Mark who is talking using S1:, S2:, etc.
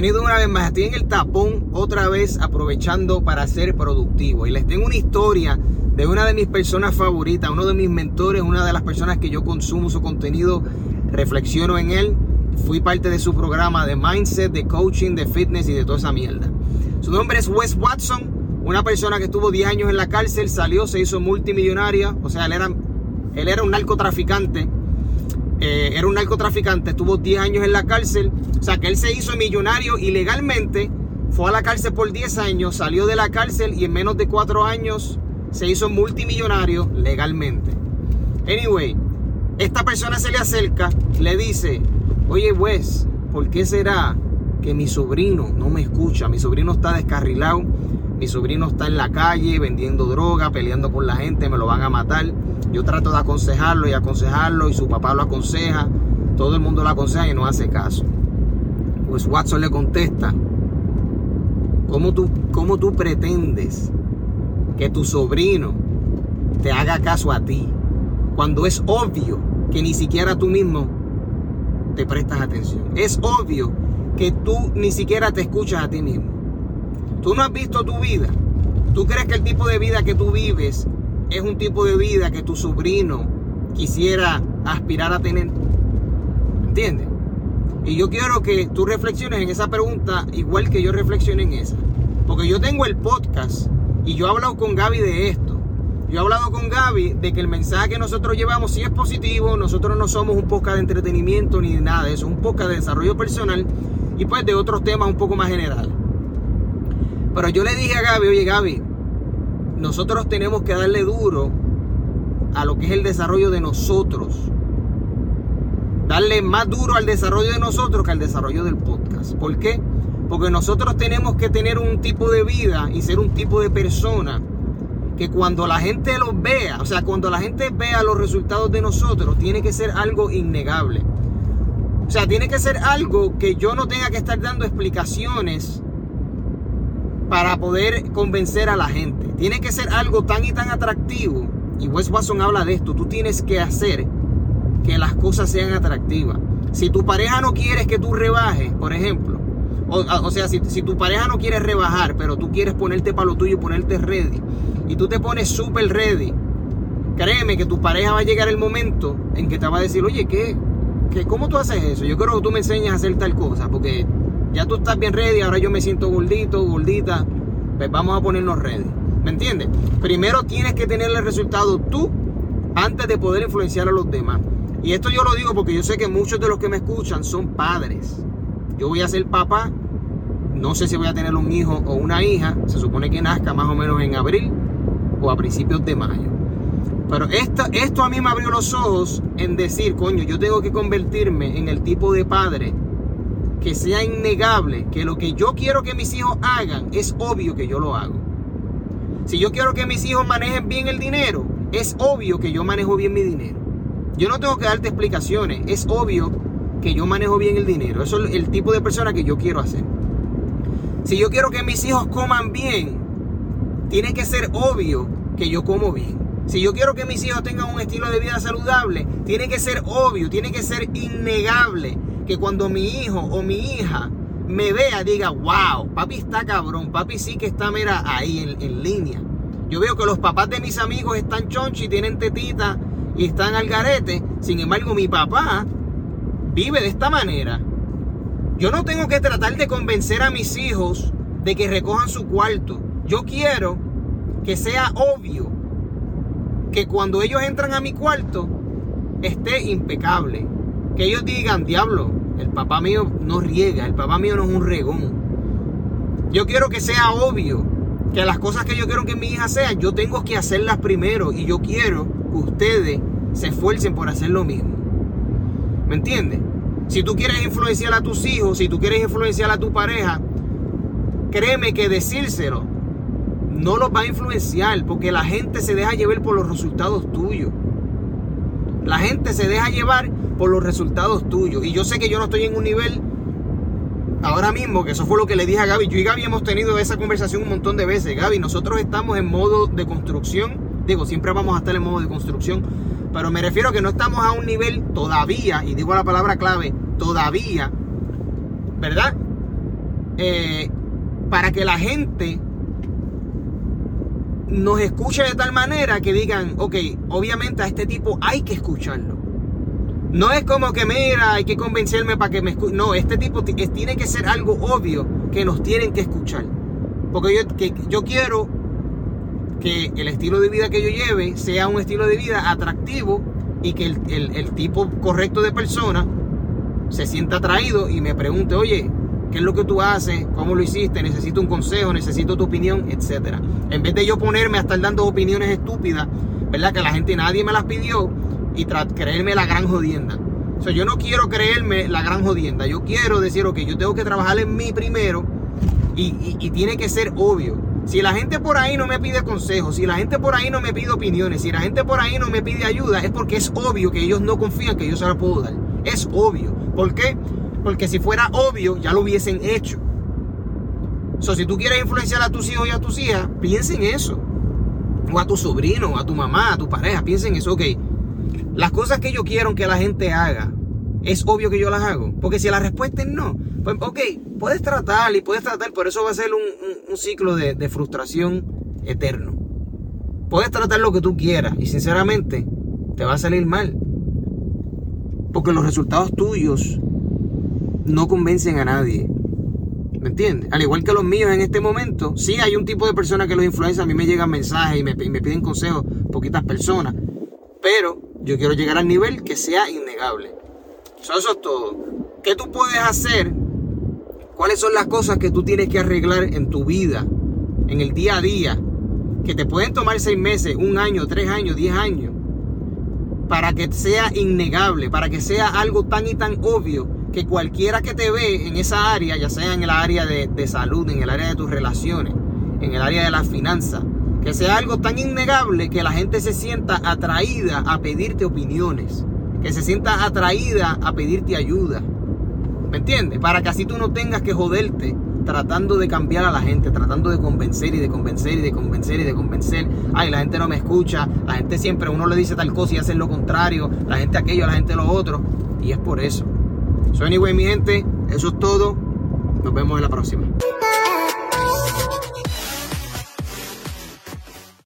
S1: bienvenido una vez más. Estoy en el tapón otra vez aprovechando para ser productivo. Y les tengo una historia de una de mis personas favoritas, uno de mis mentores, una de las personas que yo consumo su contenido, reflexiono en él. Fui parte de su programa de mindset, de coaching, de fitness y de toda esa mierda. Su nombre es Wes Watson, una persona que estuvo 10 años en la cárcel, salió, se hizo multimillonaria, o sea, él era, él era un narcotraficante eh, era un narcotraficante, estuvo 10 años en la cárcel, o sea que él se hizo millonario ilegalmente, fue a la cárcel por 10 años, salió de la cárcel y en menos de 4 años se hizo multimillonario legalmente. Anyway, esta persona se le acerca, le dice, oye Wes, ¿por qué será que mi sobrino no me escucha? Mi sobrino está descarrilado, mi sobrino está en la calle vendiendo droga, peleando con la gente, me lo van a matar. Yo trato de aconsejarlo y aconsejarlo y su papá lo aconseja. Todo el mundo lo aconseja y no hace caso. Pues Watson le contesta, ¿cómo tú, cómo tú pretendes que tu sobrino te haga caso a ti cuando es obvio que ni siquiera tú mismo te prestas atención? Es obvio que tú ni siquiera te escuchas a ti mismo. Tú no has visto tu vida. ¿Tú crees que el tipo de vida que tú vives es un tipo de vida que tu sobrino quisiera aspirar a tener. ¿Entiendes? Y yo quiero que tú reflexiones en esa pregunta igual que yo reflexioné en esa. Porque yo tengo el podcast y yo he hablado con Gaby de esto. Yo he hablado con Gaby de que el mensaje que nosotros llevamos sí es positivo. Nosotros no somos un podcast de entretenimiento ni nada de eso. Un podcast de desarrollo personal y pues de otros temas un poco más general. Pero yo le dije a Gaby, oye Gaby, nosotros tenemos que darle duro a lo que es el desarrollo de nosotros. Darle más duro al desarrollo de nosotros que al desarrollo del podcast. ¿Por qué? Porque nosotros tenemos que tener un tipo de vida y ser un tipo de persona que cuando la gente los vea, o sea, cuando la gente vea los resultados de nosotros, tiene que ser algo innegable. O sea, tiene que ser algo que yo no tenga que estar dando explicaciones para poder convencer a la gente. Tiene que ser algo tan y tan atractivo. Y Wes Watson habla de esto. Tú tienes que hacer que las cosas sean atractivas. Si tu pareja no quiere que tú rebajes, por ejemplo, o, sea, si, si, tu pareja no quiere rebajar, pero tú quieres ponerte para lo tuyo y ponerte ready, y tú te pones súper ready, créeme que tu pareja va a llegar el momento en que te va a decir, oye, ¿qué? ¿qué? ¿Cómo tú haces eso? Yo creo que tú me enseñas a hacer tal cosa, porque ya tú estás bien ready, ahora yo me siento gordito, gordita, pues vamos a ponernos ready. ¿Me entiendes? Primero tienes que tener el resultado tú antes de poder influenciar a los demás. Y esto yo lo digo porque yo sé que muchos de los que me escuchan son padres. Yo voy a ser papá, no sé si voy a tener un hijo o una hija, se supone que nazca más o menos en abril o a principios de mayo. Pero esto, esto a mí me abrió los ojos en decir, coño, yo tengo que convertirme en el tipo de padre que sea innegable que lo que yo quiero que mis hijos hagan es obvio que yo lo hago. Si yo quiero que mis hijos manejen bien el dinero, es obvio que yo manejo bien mi dinero. Yo no tengo que darte explicaciones, es obvio que yo manejo bien el dinero. Eso es el tipo de persona que yo quiero hacer. Si yo quiero que mis hijos coman bien, tiene que ser obvio que yo como bien. Si yo quiero que mis hijos tengan un estilo de vida saludable, tiene que ser obvio, tiene que ser innegable que cuando mi hijo o mi hija me vea, diga, wow, papi está cabrón, papi sí que está, mira, ahí en, en línea. Yo veo que los papás de mis amigos están chonchi, tienen tetita y están al garete. Sin embargo, mi papá vive de esta manera. Yo no tengo que tratar de convencer a mis hijos de que recojan su cuarto. Yo quiero que sea obvio que cuando ellos entran a mi cuarto esté impecable. Que ellos digan, diablo, el papá mío no riega, el papá mío no es un regón. Yo quiero que sea obvio que las cosas que yo quiero que mi hija sea, yo tengo que hacerlas primero y yo quiero que ustedes se esfuercen por hacer lo mismo. ¿Me entiendes? Si tú quieres influenciar a tus hijos, si tú quieres influenciar a tu pareja, créeme que decírselo no los va a influenciar porque la gente se deja llevar por los resultados tuyos. La gente se deja llevar por los resultados tuyos. Y yo sé que yo no estoy en un nivel ahora mismo, que eso fue lo que le dije a Gaby. Yo y Gaby hemos tenido esa conversación un montón de veces. Gaby, nosotros estamos en modo de construcción. Digo, siempre vamos a estar en modo de construcción. Pero me refiero a que no estamos a un nivel todavía, y digo la palabra clave, todavía, ¿verdad? eh, para que la gente nos escuche de tal manera que digan, ok, obviamente a este tipo hay que escucharlo. No es como que, mira, hay que convencerme para que me escuche. No, este tipo tiene que ser algo obvio que nos tienen que escuchar. Porque yo, que, yo quiero que el estilo de vida que yo lleve sea un estilo de vida atractivo y que el, tipo correcto de persona se sienta atraído y me pregunte, oye, ¿qué es lo que tú haces? ¿Cómo lo hiciste? Necesito un consejo, necesito tu opinión, etcétera. En vez de yo ponerme a estar dando opiniones estúpidas, ¿verdad? Que la gente nadie me las pidió y creerme la gran jodienda. O sea, yo no quiero creerme la gran jodienda. Yo quiero decir, ok, yo tengo que trabajar en mí primero y, tiene que ser obvio. Si la gente por ahí no me pide consejos, si la gente por ahí no me pide opiniones, si la gente por ahí no me pide ayuda, es porque es obvio que ellos no confían que yo se la puedo dar. Es obvio. ¿Por qué? Porque si fuera obvio, ya lo hubiesen hecho. So, si tú quieres influenciar a tus hijos y a tus hijas, piensa en eso. O a tu sobrino, a tu mamá, a tu pareja, piensen en eso. Ok, las cosas que yo quiero que la gente haga, es obvio que yo las hago. Porque si la respuesta es no, pues ok, puedes tratar y puedes tratar, pero eso va a ser un, ciclo de, de, frustración eterno. Puedes tratar lo que tú quieras y sinceramente te va a salir mal. Porque los resultados tuyos no convencen a nadie. ¿Me entiendes? Al igual que los míos en este momento, sí hay un tipo de persona que los influencia, a mí me llegan mensajes y me, me piden consejos, poquitas personas, pero yo quiero llegar al nivel que sea innegable. Eso, es todo. ¿Qué tú puedes hacer ¿Cuáles son las cosas que tú tienes que arreglar en tu vida, en el día a día, que te pueden tomar seis meses, un año, tres años, diez años, para que sea innegable, para que sea algo tan y tan obvio que cualquiera que te ve en esa área, ya sea en el área de, de salud, en el área de tus relaciones, en el área de las finanzas, que sea algo tan innegable que la gente se sienta atraída a pedirte opiniones, que se sienta atraída a pedirte ayuda. ¿Me entiendes? Para que así tú no tengas que joderte tratando de cambiar a la gente, tratando de convencer y de convencer y de convencer y de convencer. Ay, la gente no me escucha, la gente siempre uno le dice tal cosa y hace lo contrario, la gente aquello, la gente lo otro. Y es por eso. So anyway, mi gente, eso es todo. Nos vemos en la próxima.